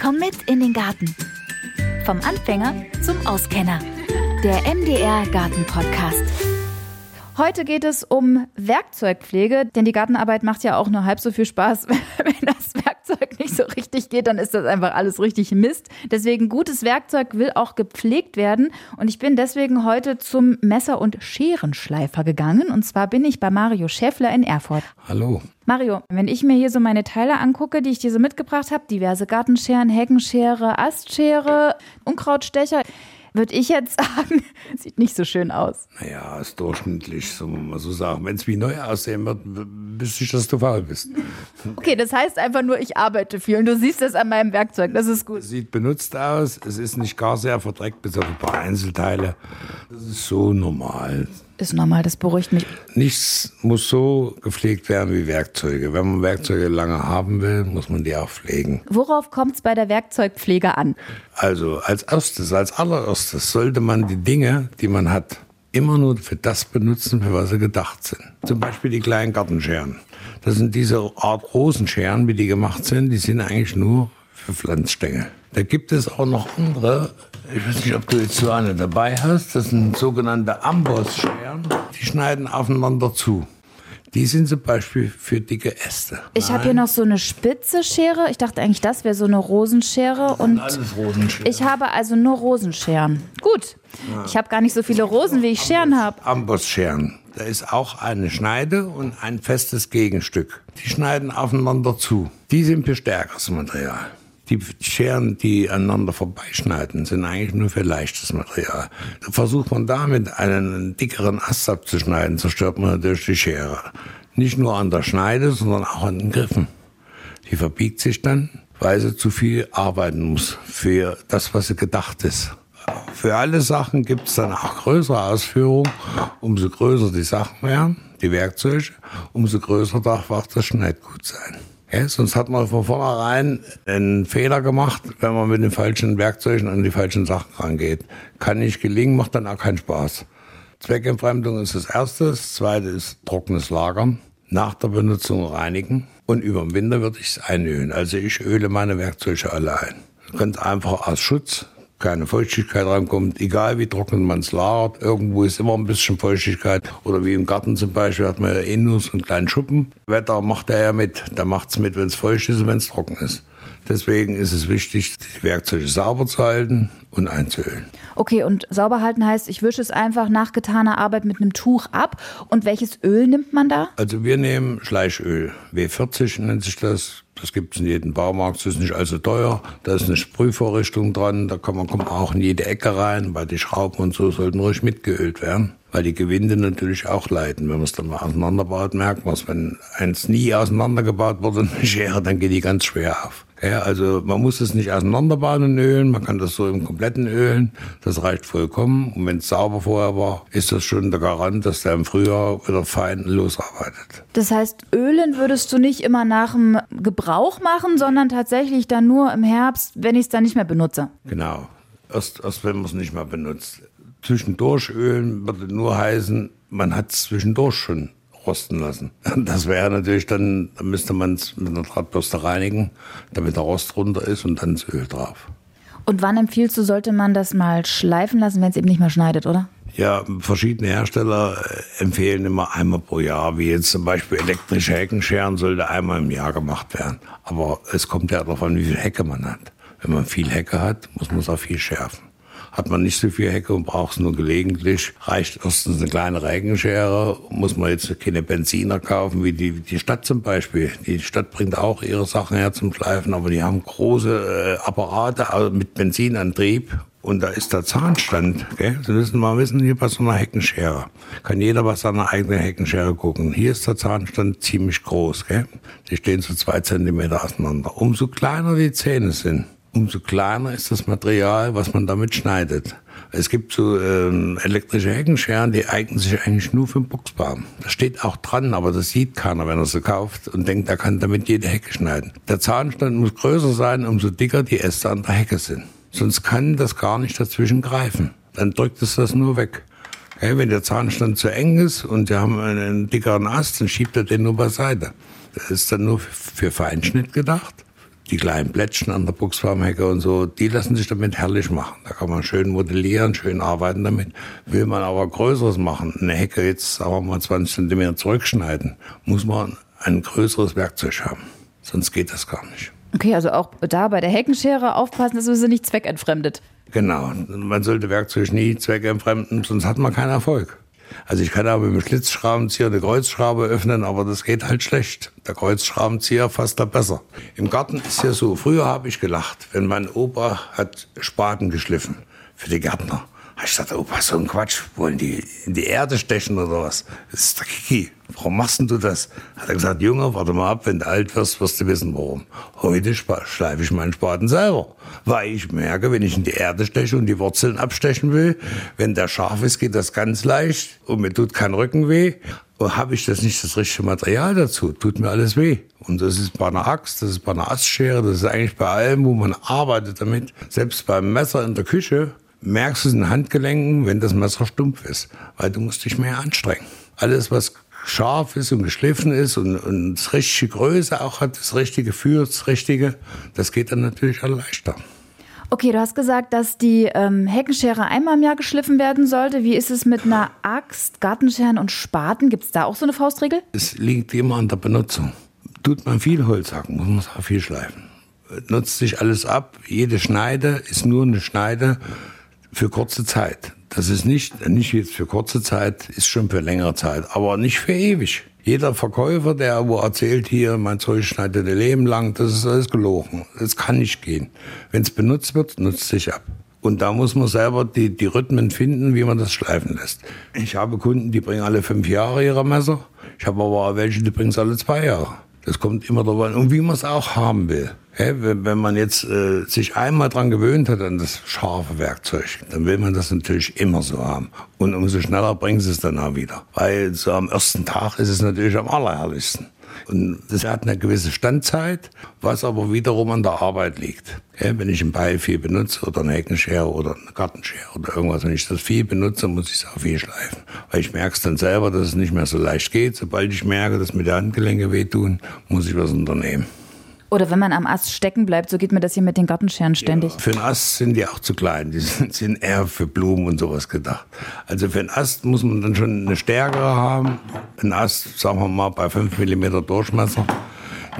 Komm mit in den Garten. Vom Anfänger zum Auskenner. Der MDR Garten Podcast. Heute geht es um Werkzeugpflege, denn die Gartenarbeit macht ja auch nur halb so viel Spaß. Wenn das Werkzeug nicht so richtig geht, dann ist das einfach alles richtig Mist. Deswegen gutes Werkzeug will auch gepflegt werden. Und ich bin deswegen heute zum Messer- und Scherenschleifer gegangen. Und zwar bin ich bei Mario Schäffler in Erfurt. Hallo. Mario, wenn ich mir hier so meine Teile angucke, die ich dir so mitgebracht habe, diverse Gartenscheren, Heckenschere, Astschere, Unkrautstecher, würde ich jetzt sagen, sieht nicht so schön aus. Naja, ist durchschnittlich, soll man mal so sagen. Wenn es wie neu aussehen wird, wüsste ich, dass du faul bist. Okay, das heißt einfach nur, ich arbeite viel und du siehst das an meinem Werkzeug, das ist gut. Sieht benutzt aus, es ist nicht gar sehr verdreckt, bis auf ein paar Einzelteile. Das ist so normal. Ist normal, das beruhigt mich. Nichts muss so gepflegt werden wie Werkzeuge. Wenn man Werkzeuge lange haben will, muss man die auch pflegen. Worauf kommt es bei der Werkzeugpflege an? Also als erstes, als allererstes sollte man die Dinge, die man hat, immer nur für das benutzen, für was sie gedacht sind. Zum Beispiel die kleinen Gartenscheren. Das sind diese Art Rosenscheren, wie die gemacht sind, die sind eigentlich nur für Pflanzstängel. Da gibt es auch noch andere, ich weiß nicht, ob du jetzt so eine dabei hast, das sind sogenannte Ambossscheren, die schneiden aufeinander zu. Die sind zum Beispiel für dicke Äste. Ich habe hier noch so eine spitze Schere. Ich dachte eigentlich, das wäre so eine Rosenschere. Und alles Rosenscheren. ich habe also nur Rosenscheren. Gut. Ich habe gar nicht so viele Rosen, wie ich Scheren habe. Ambossscheren. Da ist auch eine Schneide und ein festes Gegenstück. Die schneiden aufeinander zu. Die sind für stärkeres Material. Die Scheren, die aneinander vorbeischneiden, sind eigentlich nur für leichtes Material. Versucht man damit einen dickeren Ast abzuschneiden, zerstört man natürlich die Schere. Nicht nur an der Schneide, sondern auch an den Griffen. Die verbiegt sich dann, weil sie zu viel arbeiten muss für das, was sie gedacht ist. Für alle Sachen gibt es dann auch größere Ausführungen. Umso größer die Sachen werden, die Werkzeuge, umso größer darf auch das Schneidgut sein. Ja, sonst hat man von vornherein einen Fehler gemacht, wenn man mit den falschen Werkzeugen an die falschen Sachen rangeht. Kann nicht gelingen, macht dann auch keinen Spaß. Zweckentfremdung ist das Erste. Das Zweite ist trockenes Lagern. Nach der Benutzung reinigen. Und über den Winter würde ich es einölen. Also ich öle meine Werkzeuge alle ein. Ganz einfach aus Schutz, keine Feuchtigkeit rankommt, egal wie trocken man es lagert, irgendwo ist immer ein bisschen Feuchtigkeit. Oder wie im Garten zum Beispiel hat man ja eh nur so einen kleinen Schuppen. Wetter macht er ja mit. Der macht es mit, wenn es feucht ist und wenn es trocken ist. Deswegen ist es wichtig, die Werkzeuge sauber zu halten und einzuölen. Okay, und sauber halten heißt, ich wische es einfach nach getaner Arbeit mit einem Tuch ab. Und welches Öl nimmt man da? Also wir nehmen Schleichöl. W40 nennt sich das. Das gibt es in jedem Baumarkt, das ist nicht allzu teuer. Da ist eine Sprühvorrichtung dran, da kann man kommt auch in jede Ecke rein, weil die Schrauben und so sollten ruhig mitgeölt werden. Weil die Gewinde natürlich auch leiden. Wenn man es dann mal auseinanderbaut, merkt man es. Wenn eins nie auseinandergebaut wurde, eine Schere, dann geht die ganz schwer auf. Ja, also man muss es nicht auseinanderbauen und ölen, man kann das so im kompletten ölen, das reicht vollkommen. Und wenn es sauber vorher war, ist das schon der Garant, dass der im Frühjahr wieder fein losarbeitet. Das heißt, ölen würdest du nicht immer nach dem Gebrauch machen, sondern tatsächlich dann nur im Herbst, wenn ich es dann nicht mehr benutze. Genau, erst, erst wenn man es nicht mehr benutzt. Zwischendurch ölen würde nur heißen, man hat es zwischendurch schon rosten lassen. Das wäre natürlich dann, da müsste man es mit einer Drahtbürste reinigen, damit der Rost runter ist und dann das Öl drauf. Und wann empfiehlst du, sollte man das mal schleifen lassen, wenn es eben nicht mehr schneidet, oder? Ja, verschiedene Hersteller äh, empfehlen immer einmal pro Jahr, wie jetzt zum Beispiel elektrische Heckenscheren sollte einmal im Jahr gemacht werden. Aber es kommt ja darauf an, wie viel Hecke man hat. Wenn man viel Hecke hat, muss man es auch viel schärfen. Hat man nicht so viel Hecke und braucht es nur gelegentlich, reicht erstens eine kleine Regenschere, muss man jetzt keine Benziner kaufen, wie die, die Stadt zum Beispiel. Die Stadt bringt auch ihre Sachen her zum Schleifen, aber die haben große äh, Apparate also mit Benzinantrieb und da ist der Zahnstand. Gell? Sie müssen mal wissen, hier bei so einer Heckenschere. Kann jeder bei seiner eigenen Heckenschere gucken. Hier ist der Zahnstand ziemlich groß. Gell? Die stehen so zwei Zentimeter auseinander. Umso kleiner die Zähne sind, umso kleiner ist das Material, was man damit schneidet. Es gibt so ähm, elektrische Heckenscheren, die eignen sich eigentlich nur für den Boxbaum. Das steht auch dran, aber das sieht keiner, wenn er sie kauft und denkt, er kann damit jede Hecke schneiden. Der Zahnstand muss größer sein, umso dicker die Äste an der Hecke sind. Sonst kann das gar nicht dazwischen greifen. Dann drückt es das nur weg. Okay, wenn der Zahnstand zu eng ist und Sie haben einen dickeren Ast, dann schiebt er den nur beiseite. Das ist dann nur für Feinschnitt gedacht die kleinen Plättchen an der Buchsbaumhecke und so, die lassen sich damit herrlich machen. Da kann man schön modellieren, schön arbeiten damit. Will man aber Größeres machen, eine Hecke jetzt, sagen wir mal, 20 Zentimeter zurückschneiden, muss man ein größeres Werkzeug haben. Sonst geht das gar nicht. Okay, also auch da bei der Heckenschere aufpassen, dass man sie nicht zweckentfremdet. Genau. Man sollte Werkzeug nie zweckentfremden, sonst hat man keinen Erfolg. Also ich kann aber mit dem Schlitzschraubenzieher eine Kreuzschraube öffnen, aber das geht halt schlecht. Der Kreuzschraubenzieher fasst da besser. Im Garten ist ja so, früher habe ich gelacht, wenn mein Opa hat Spaten geschliffen für die Gärtner. Ich dachte, Opa, so ein Quatsch, wollen die in die Erde stechen oder was? Das ist der Kiki. Warum machst denn du das? Hat er gesagt, Junge, warte mal ab, wenn du alt wirst, wirst du wissen, warum. Heute schleife ich meinen Spaten selber. Weil ich merke, wenn ich in die Erde steche und die Wurzeln abstechen will, wenn der scharf ist, geht das ganz leicht und mir tut kein Rücken weh. Und habe ich das nicht das richtige Material dazu, tut mir alles weh. Und das ist bei einer Axt, das ist bei einer Astschere, das ist eigentlich bei allem, wo man arbeitet damit. Selbst beim Messer in der Küche merkst du es in den Handgelenken, wenn das Messer stumpf ist, weil du musst dich mehr anstrengen. Alles, was scharf ist und geschliffen ist und, und das richtige Größe auch hat, das richtige Gefühl, das richtige, das geht dann natürlich auch leichter. Okay, du hast gesagt, dass die ähm, Heckenschere einmal im Jahr geschliffen werden sollte. Wie ist es mit einer Axt, Gartenscheren und Spaten? Gibt es da auch so eine Faustregel? Es liegt immer an der Benutzung. Tut man viel Holz hacken, muss man es auch viel schleifen. Nutzt sich alles ab. Jede Schneide ist nur eine Schneide für kurze Zeit. Das ist nicht, nicht jetzt für kurze Zeit, ist schon für längere Zeit, aber nicht für ewig. Jeder Verkäufer, der wo erzählt hier, mein Zeug schneidet ein Leben lang, das ist alles gelogen. Das kann nicht gehen. Wenn es benutzt wird, nutzt sich ab. Und da muss man selber die, die Rhythmen finden, wie man das schleifen lässt. Ich habe Kunden, die bringen alle fünf Jahre ihre Messer. Ich habe aber welche, die bringen es alle zwei Jahre. Das kommt immer darauf an. Und wie man es auch haben will. Wenn man jetzt äh, sich einmal dran gewöhnt hat an das scharfe Werkzeug, dann will man das natürlich immer so haben. Und umso schneller bringen sie es dann auch wieder. Weil so am ersten Tag ist es natürlich am allerherrlichsten. Und das hat eine gewisse Standzeit, was aber wiederum an der Arbeit liegt. Ja, wenn ich ein Beil viel benutze oder eine Heckenschere oder eine Gartenschere oder irgendwas, wenn ich das viel benutze, muss ich es auch viel schleifen. Weil ich merke es dann selber, dass es nicht mehr so leicht geht. Sobald ich merke, dass mir die Handgelenke wehtun, muss ich was unternehmen. Oder wenn man am Ast stecken bleibt, so geht mir das hier mit den Gartenscheren ständig. Ja, für einen Ast sind die auch zu klein. Die sind, sind eher für Blumen und sowas gedacht. Also für einen Ast muss man dann schon eine stärkere haben. Ein Ast, sagen wir mal, bei 5 mm Durchmesser.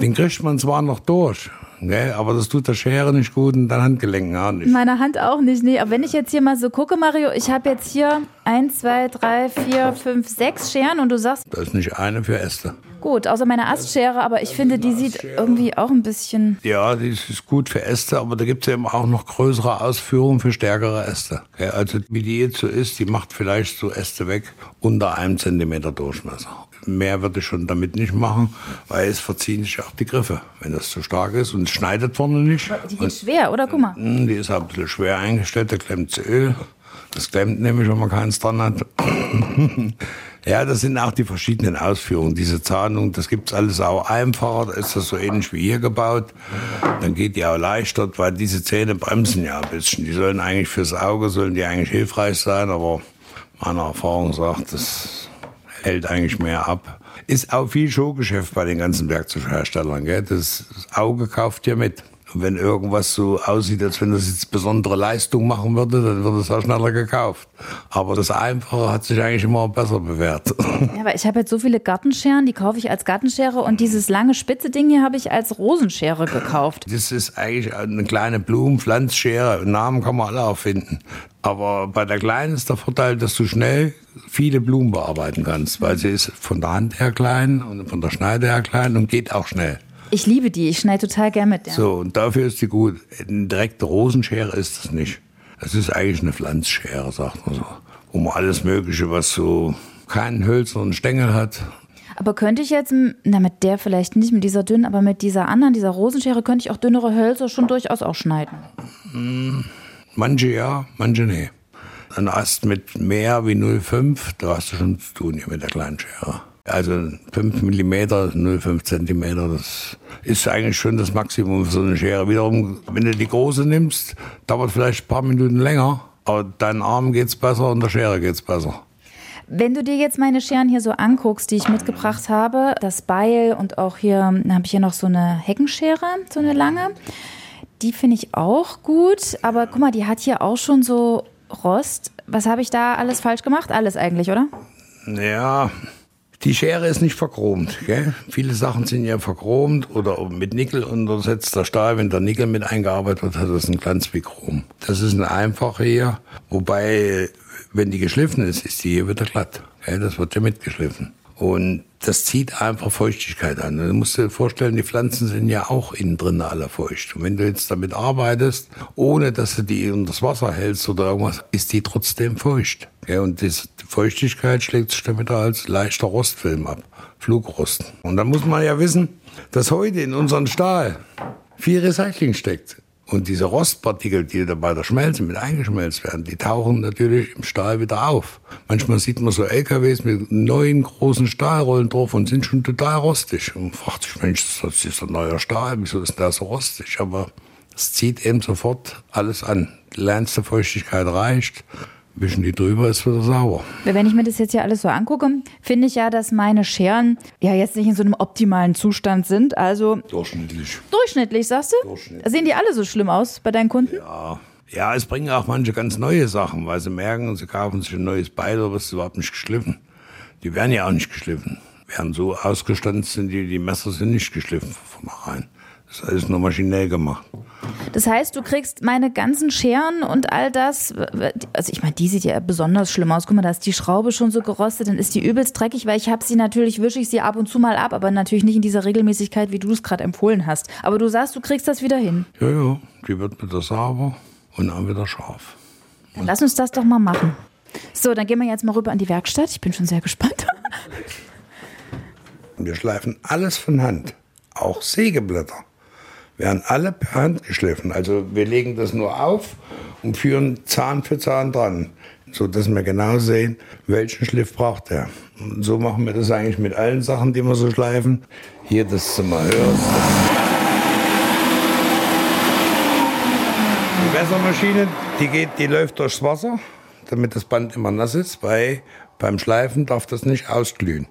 Den kriegt man zwar noch durch, Gell? Aber das tut der Schere nicht gut und dein Handgelenken auch nicht. Meine Hand auch nicht, nee. Aber wenn ich jetzt hier mal so gucke, Mario, ich habe jetzt hier 1, 2, 3, 4, 5, 6 Scheren und du sagst. Da ist nicht eine für Äste. Gut, außer meine Astschere, aber ich finde, die sieht irgendwie auch ein bisschen. Ja, die ist gut für Äste, aber da gibt es eben auch noch größere Ausführungen für stärkere Äste. Also wie die jetzt so ist, die macht vielleicht so Äste weg unter einem Zentimeter Durchmesser mehr würde ich schon damit nicht machen, weil es verziehen sich auch die Griffe, wenn das zu stark ist und es schneidet vorne nicht. Die geht schwer, oder? Guck mal. Hm, die ist auch ein bisschen schwer eingestellt, da klemmt Öl. Das klemmt nämlich, wenn man keins dran hat. Ja, das sind auch die verschiedenen Ausführungen. Diese Zahnung, das gibt's alles auch einfacher. Da ist das so ähnlich wie hier gebaut. Dann geht die auch leichter, weil diese Zähne bremsen ja ein bisschen. Die sollen eigentlich fürs Auge, sollen die eigentlich hilfreich sein, aber meine Erfahrung sagt, das hält eigentlich mehr ab. Ist auch viel Showgeschäft bei den ganzen Werkzeugherstellern. Gell? Das Auge kauft ja mit. Wenn irgendwas so aussieht, als wenn das jetzt besondere Leistung machen würde, dann wird es auch schneller gekauft. Aber das Einfache hat sich eigentlich immer besser bewährt. Ja, aber ich habe jetzt so viele Gartenscheren, die kaufe ich als Gartenschere und dieses lange spitze Ding hier habe ich als Rosenschere gekauft. Das ist eigentlich eine kleine Blumenpflanzschere. Namen kann man alle erfinden. Aber bei der kleinen ist der Vorteil, dass du schnell viele Blumen bearbeiten kannst, weil sie ist von der Hand her klein und von der Schneide her klein und geht auch schnell. Ich liebe die, ich schneide total gern mit der. So, und dafür ist die gut. Eine direkte Rosenschere ist das nicht. Das ist eigentlich eine Pflanzschere, sagt man so. Man alles Mögliche, was so keinen hölzernen Stängel hat. Aber könnte ich jetzt, na mit der vielleicht nicht, mit dieser dünnen, aber mit dieser anderen, dieser Rosenschere, könnte ich auch dünnere Hölzer schon durchaus auch schneiden? Hm, manche ja, manche nee. Ein Ast mit mehr wie 0,5, da hast du schon zu tun hier mit der kleinen Schere. Also 5 mm, 0,5 cm, das ist eigentlich schon das Maximum für so eine Schere. Wiederum, wenn du die große nimmst, dauert vielleicht ein paar Minuten länger, aber deinem Arm geht's besser und der Schere geht's besser. Wenn du dir jetzt meine Scheren hier so anguckst, die ich mitgebracht habe, das Beil und auch hier habe ich hier noch so eine Heckenschere, so eine lange. Die finde ich auch gut, aber guck mal, die hat hier auch schon so Rost. Was habe ich da alles falsch gemacht? Alles eigentlich, oder? Ja, die Schere ist nicht verchromt. Gell? Viele Sachen sind ja verchromt oder mit Nickel untersetzter Stahl. Wenn der Nickel mit eingearbeitet wird, hat das einen Glanz wie Chrom. Das ist eine einfache hier. Wobei, wenn die geschliffen ist, ist die hier wieder glatt. Gell? Das wird ja mitgeschliffen. Und das zieht einfach Feuchtigkeit an. Du musst dir vorstellen, die Pflanzen sind ja auch innen drin alle feucht. Und wenn du jetzt damit arbeitest, ohne dass du die unter das Wasser hältst oder irgendwas, ist die trotzdem feucht. Ja, und die Feuchtigkeit schlägt sich wieder als leichter Rostfilm ab. Flugrost. Und da muss man ja wissen, dass heute in unserem Stahl viel Recycling steckt. Und diese Rostpartikel, die da bei der Schmelze mit eingeschmelzt werden, die tauchen natürlich im Stahl wieder auf. Manchmal sieht man so LKWs mit neuen großen Stahlrollen drauf und sind schon total rostig. Und fragt sich, Mensch, das ist ein neuer Stahl, wieso ist der so rostig? Aber es zieht eben sofort alles an. Die kleinste Feuchtigkeit reicht wischen die drüber, ist wieder sauber. Wenn ich mir das jetzt hier alles so angucke, finde ich ja, dass meine Scheren ja jetzt nicht in so einem optimalen Zustand sind. Also durchschnittlich. Durchschnittlich, sagst du? Durchschnittlich. Sehen die alle so schlimm aus bei deinen Kunden? Ja. Ja, es bringen auch manche ganz neue Sachen, weil sie merken, sie kaufen sich ein neues Beil, aber es ist überhaupt nicht geschliffen. Die werden ja auch nicht geschliffen. Werden so ausgestanzt sind die, die Messer sind nicht geschliffen von vornherein. Das ist alles nur maschinell gemacht. Das heißt, du kriegst meine ganzen Scheren und all das. Also ich meine, die sieht ja besonders schlimm aus. Guck mal, da ist die Schraube schon so gerostet, dann ist die übelst dreckig, weil ich habe sie natürlich, wische ich sie ab und zu mal ab, aber natürlich nicht in dieser Regelmäßigkeit, wie du es gerade empfohlen hast. Aber du sagst, du kriegst das wieder hin. Ja, ja, die wird wieder sauber und dann wieder scharf. Dann lass uns das doch mal machen. So, dann gehen wir jetzt mal rüber an die Werkstatt. Ich bin schon sehr gespannt. Wir schleifen alles von Hand, auch Sägeblätter werden alle per Hand geschliffen. Also wir legen das nur auf und führen Zahn für Zahn dran, sodass wir genau sehen, welchen Schliff braucht er. Und so machen wir das eigentlich mit allen Sachen, die wir so schleifen. Hier das du mal hörst. Die Wässermaschine, die, geht, die läuft durchs Wasser, damit das Band immer nass ist, weil beim Schleifen darf das nicht ausglühen.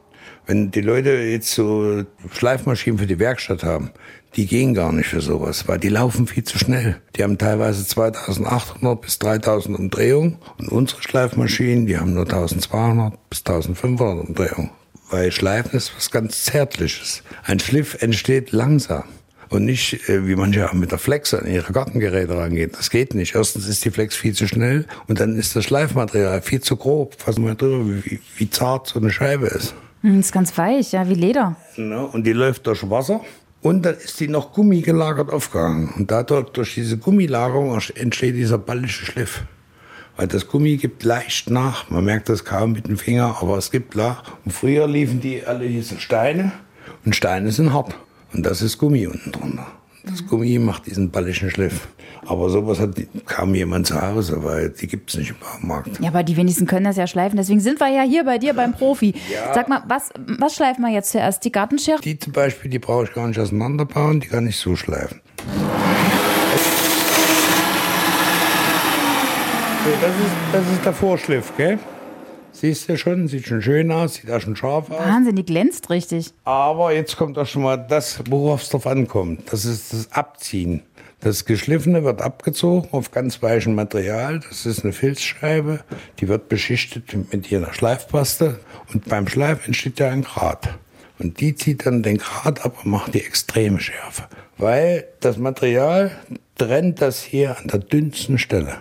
Wenn die Leute jetzt so Schleifmaschinen für die Werkstatt haben, die gehen gar nicht für sowas, weil die laufen viel zu schnell. Die haben teilweise 2800 bis 3000 Umdrehungen und unsere Schleifmaschinen, die haben nur 1200 bis 1500 Umdrehungen. Weil Schleifen ist was ganz Zärtliches. Ein Schliff entsteht langsam. Und nicht, äh, wie manche auch mit der Flex an ihre Gartengeräte rangehen. Das geht nicht. Erstens ist die Flex viel zu schnell und dann ist das Schleifmaterial viel zu grob. Fassen wir drüber, wie, wie zart so eine Scheibe ist. Das hm, ist ganz weich, ja, wie Leder. Ja, und die läuft durch Wasser und dann ist die noch Gummi gelagert aufgehangen. Und dadurch, durch diese Gummilagerung entsteht dieser ballische Schliff. Weil das Gummi gibt leicht nach. Man merkt das kaum mit dem Finger, aber es gibt nach. Und früher liefen die alle diese Steine. Und Steine sind hart. Und das ist Gummi unten drunter. Das Gummi macht diesen ballischen Schliff. Aber sowas hat kaum jemand zu Hause, weil die gibt es nicht im Baumarkt. Ja, aber die wenigsten können das ja schleifen. Deswegen sind wir ja hier bei dir beim Profi. Ja. Sag mal, was, was schleifen wir jetzt zuerst? Die Gartenschere? Die zum Beispiel, die brauche ich gar nicht auseinanderbauen, die kann ich so schleifen. So, das, ist, das ist der Vorschliff, gell? Siehst du schon, sieht schon schön aus, sieht auch schon scharf aus. Wahnsinn, die glänzt richtig. Aber jetzt kommt auch schon mal das, worauf es drauf ankommt. Das ist das Abziehen. Das Geschliffene wird abgezogen auf ganz weichem Material. Das ist eine Filzscheibe. Die wird beschichtet mit ihrer Schleifpaste. Und beim Schleif entsteht ja ein Grat. Und die zieht dann den Grat ab und macht die extreme Schärfe. Weil das Material trennt das hier an der dünnsten Stelle.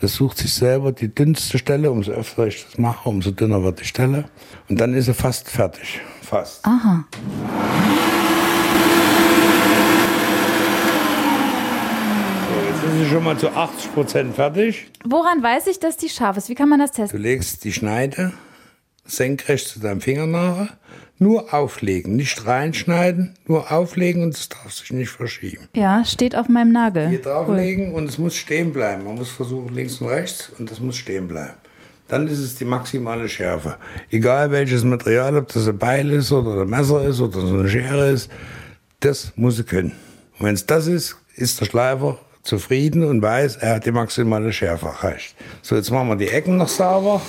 Das sucht sich selber die dünnste Stelle. Umso öfter ich das mache, umso dünner wird die Stelle. Und dann ist sie fast fertig. Fast. Aha. Das ist schon mal zu 80 Prozent fertig. Woran weiß ich, dass die scharf ist? Wie kann man das testen? Du legst die Schneide senkrecht zu deinem Fingernagel. Nur auflegen, nicht reinschneiden, nur auflegen und es darf sich nicht verschieben. Ja, steht auf meinem Nagel. Hier drauflegen cool. und es muss stehen bleiben. Man muss versuchen links und rechts und das muss stehen bleiben. Dann ist es die maximale Schärfe. Egal welches Material, ob das ein Beil ist oder ein Messer ist oder so eine Schere ist, das muss es können. Und wenn es das ist, ist der Schleifer zufrieden und weiß, er hat die maximale Schärfe erreicht. So, jetzt machen wir die Ecken noch sauber.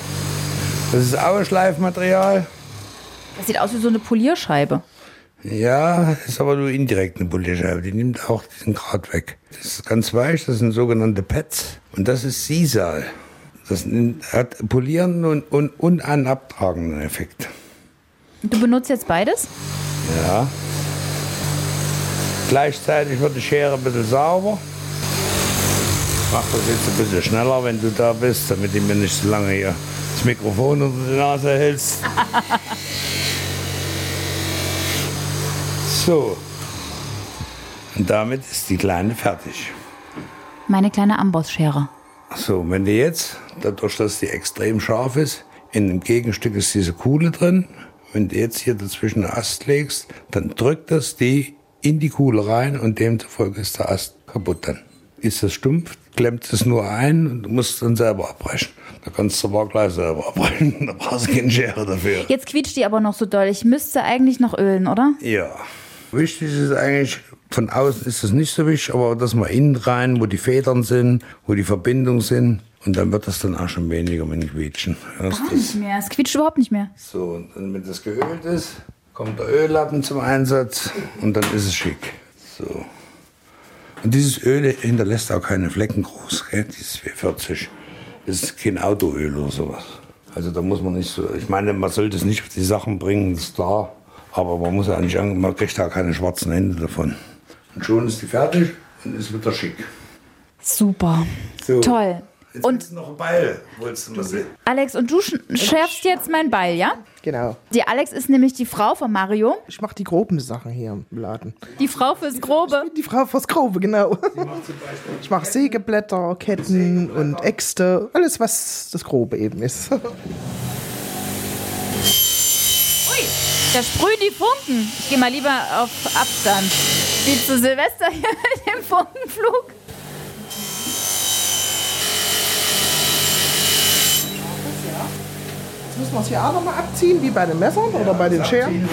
Das ist Auerschleifmaterial. Das sieht aus wie so eine Polierscheibe. Ja, ist aber nur indirekt eine Polierscheibe. Die nimmt auch diesen Grad weg. Das ist ganz weich, das sind sogenannte Pads. Und das ist Sisal. Das hat polierenden und, und, und einen abtragenden Effekt. Du benutzt jetzt beides? Ja. Gleichzeitig wird die Schere ein bisschen sauber. Ich mach das jetzt ein bisschen schneller, wenn du da bist, damit du mir nicht so lange hier das Mikrofon unter die Nase hältst. So. Und damit ist die Kleine fertig. Meine kleine Ambossschere. So, wenn du jetzt, dadurch, dass die extrem scharf ist, in dem Gegenstück ist diese Kuhle drin. Wenn du jetzt hier dazwischen einen Ast legst, dann drückt das die in die Kuhle rein und demzufolge ist der Ast kaputt dann. Ist das stumpf, klemmt es nur ein und du musst es dann selber abbrechen. Da kannst du aber gleich selber abbrechen. Da brauchst du keine Schere dafür. Jetzt quietscht die aber noch so doll. Ich müsste eigentlich noch ölen, oder? Ja. Wichtig ist eigentlich, von außen ist es nicht so wichtig, aber dass man innen rein, wo die Federn sind, wo die Verbindungen sind, und dann wird das dann auch schon weniger mit dem Quietschen. Gar nicht mehr. Es quietscht überhaupt nicht mehr. So, und dann, wenn das geölt ist, kommt der Öllappen zum Einsatz und dann ist es schick. So. Und dieses Öl hinterlässt auch keine Flecken groß, gell? dieses 440. Das ist kein Autoöl oder sowas. Also da muss man nicht so, ich meine, man sollte es nicht auf die Sachen bringen, das ist klar. Aber man muss ja nicht, an- man kriegt da keine schwarzen Hände davon. Und schon ist die fertig und ist wieder schick. Super. So. Toll. Jetzt Und noch ein Beil, wolltest du mal sehen. Alex, und du sch- schärfst jetzt mein Ball, ja? Genau. Die Alex ist nämlich die Frau von Mario. Ich mache die groben Sachen hier im Laden. Die Frau fürs Grobe. Die Frau fürs Grobe, genau. Ich mache Sägeblätter, Ketten und Äxte. Alles, was das Grobe eben ist. Da sprühen die Funken. Ich gehe mal lieber auf Abstand. Wie zu Silvester hier mit dem Funkenflug. Müssen wir es hier auch nochmal abziehen, wie bei den Messern oder bei den Scheren.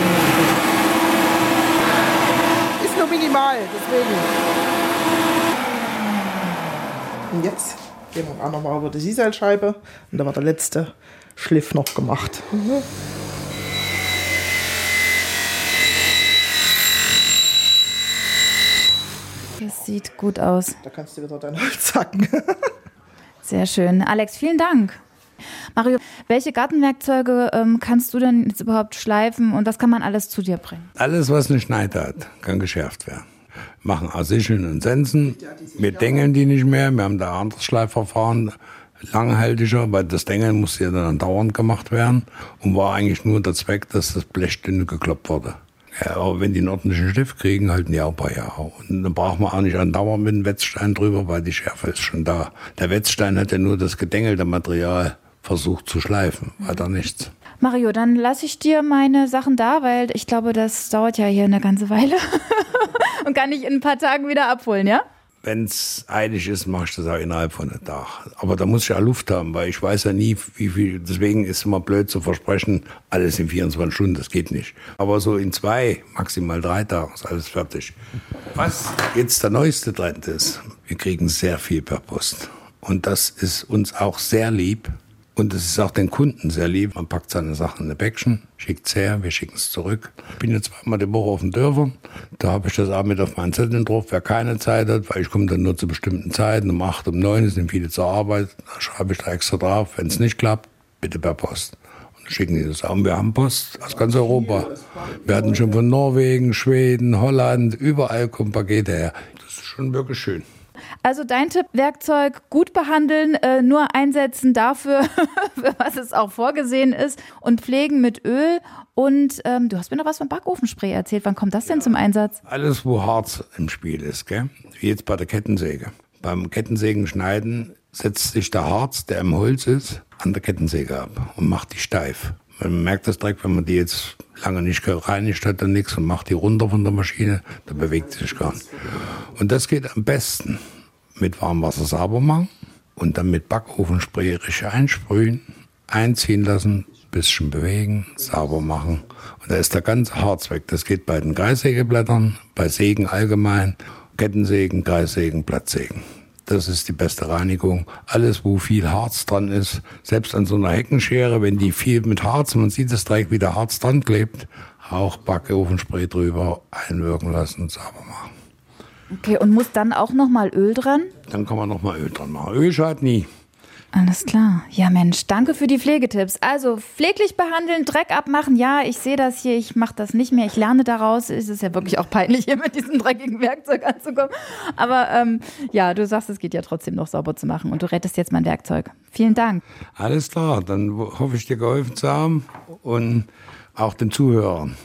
Ist nur minimal, deswegen. Und jetzt gehen wir auch nochmal über die Sisalscheibe. Und da war der letzte Schliff noch gemacht. Das sieht gut aus. Da kannst du wieder dein Holz hacken. Sehr schön. Alex, vielen Dank. Mario, welche Gartenwerkzeuge ähm, kannst du denn jetzt überhaupt schleifen und was kann man alles zu dir bringen? Alles, was eine Schneide hat, kann geschärft werden. Wir machen auch Sicheln und Sensen. Wir dengeln die nicht mehr. Wir haben da ein anderes Schleifverfahren, langhaltiger, weil das Dengeln musste ja dann dauernd gemacht werden und war eigentlich nur der Zweck, dass das Blech dünn gekloppt wurde. Ja, aber wenn die einen ordentlichen Stift kriegen, halten die auch ein paar Jahre. Und dann braucht man auch nicht andauernd mit dem Wetzstein drüber, weil die Schärfe ist schon da. Der Wetzstein hat ja nur das gedengelte Material versucht zu schleifen, weiter nichts. Mario, dann lasse ich dir meine Sachen da, weil ich glaube, das dauert ja hier eine ganze Weile und kann ich in ein paar Tagen wieder abholen, ja? Wenn es eilig ist, mache ich das auch innerhalb von einem Tag. Aber da muss ich ja Luft haben, weil ich weiß ja nie, wie viel. Deswegen ist es immer blöd zu versprechen, alles in 24 Stunden, das geht nicht. Aber so in zwei, maximal drei Tagen ist alles fertig. Was jetzt der neueste Trend ist, wir kriegen sehr viel per Post. Und das ist uns auch sehr lieb. Und es ist auch den Kunden sehr lieb. Man packt seine Sachen in ein Päckchen, schickt es her, wir schicken es zurück. Ich bin jetzt zweimal die Woche auf den Dörfern. Da habe ich das auch mit auf meinen Zetteln drauf, wer keine Zeit hat, weil ich komme dann nur zu bestimmten Zeiten. Um acht, um neun sind viele zur Arbeit. Da schreibe ich da extra drauf. Wenn es nicht klappt, bitte per Post. Und dann schicken die das. Und wir haben Post aus ganz Europa. Wir hatten schon von Norwegen, Schweden, Holland, überall kommen Pakete her. Das ist schon wirklich schön. Also dein Tipp, Werkzeug gut behandeln, äh, nur einsetzen dafür, für was es auch vorgesehen ist und pflegen mit Öl. Und ähm, du hast mir noch was vom Backofenspray erzählt. Wann kommt das denn zum Einsatz? Alles, wo Harz im Spiel ist, gell? wie jetzt bei der Kettensäge. Beim Kettensägen schneiden setzt sich der Harz, der im Holz ist, an der Kettensäge ab und macht die steif. Man merkt das direkt, wenn man die jetzt lange nicht gereinigt hat und nichts und macht die runter von der Maschine, dann bewegt sie sich gar nicht. Und das geht am besten mit warmem Wasser sauber machen und dann mit Backofenspray richtig einsprühen, einziehen lassen, bisschen bewegen, sauber machen. Und da ist der ganze Harz weg. Das geht bei den Kreissägeblättern, bei Sägen allgemein, Kettensägen, Kreissägen, Blattsägen. das ist die beste Reinigung. Alles, wo viel Harz dran ist, selbst an so einer Heckenschere, wenn die viel mit Harz, man sieht es direkt, wie der Harz dran klebt, auch Backofenspray drüber einwirken lassen und sauber machen. Okay, und muss dann auch nochmal Öl dran? Dann kann man nochmal Öl dran machen. Öl schadet nie. Alles klar. Ja, Mensch, danke für die Pflegetipps. Also pfleglich behandeln, Dreck abmachen. Ja, ich sehe das hier, ich mache das nicht mehr. Ich lerne daraus. Es ist ja wirklich auch peinlich, hier mit diesem dreckigen Werkzeug anzukommen. Aber ähm, ja, du sagst, es geht ja trotzdem noch sauber zu machen und du rettest jetzt mein Werkzeug. Vielen Dank. Alles klar, dann hoffe ich dir geholfen zu haben und auch den Zuhörern.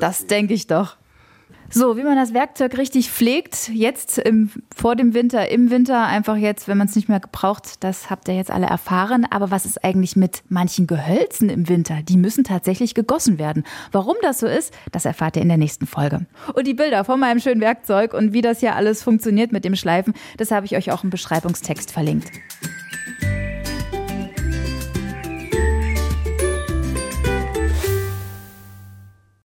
Das denke ich doch. So, wie man das Werkzeug richtig pflegt, jetzt im, vor dem Winter, im Winter, einfach jetzt, wenn man es nicht mehr gebraucht, das habt ihr jetzt alle erfahren. Aber was ist eigentlich mit manchen Gehölzen im Winter? Die müssen tatsächlich gegossen werden. Warum das so ist, das erfahrt ihr in der nächsten Folge. Und die Bilder von meinem schönen Werkzeug und wie das hier alles funktioniert mit dem Schleifen, das habe ich euch auch im Beschreibungstext verlinkt.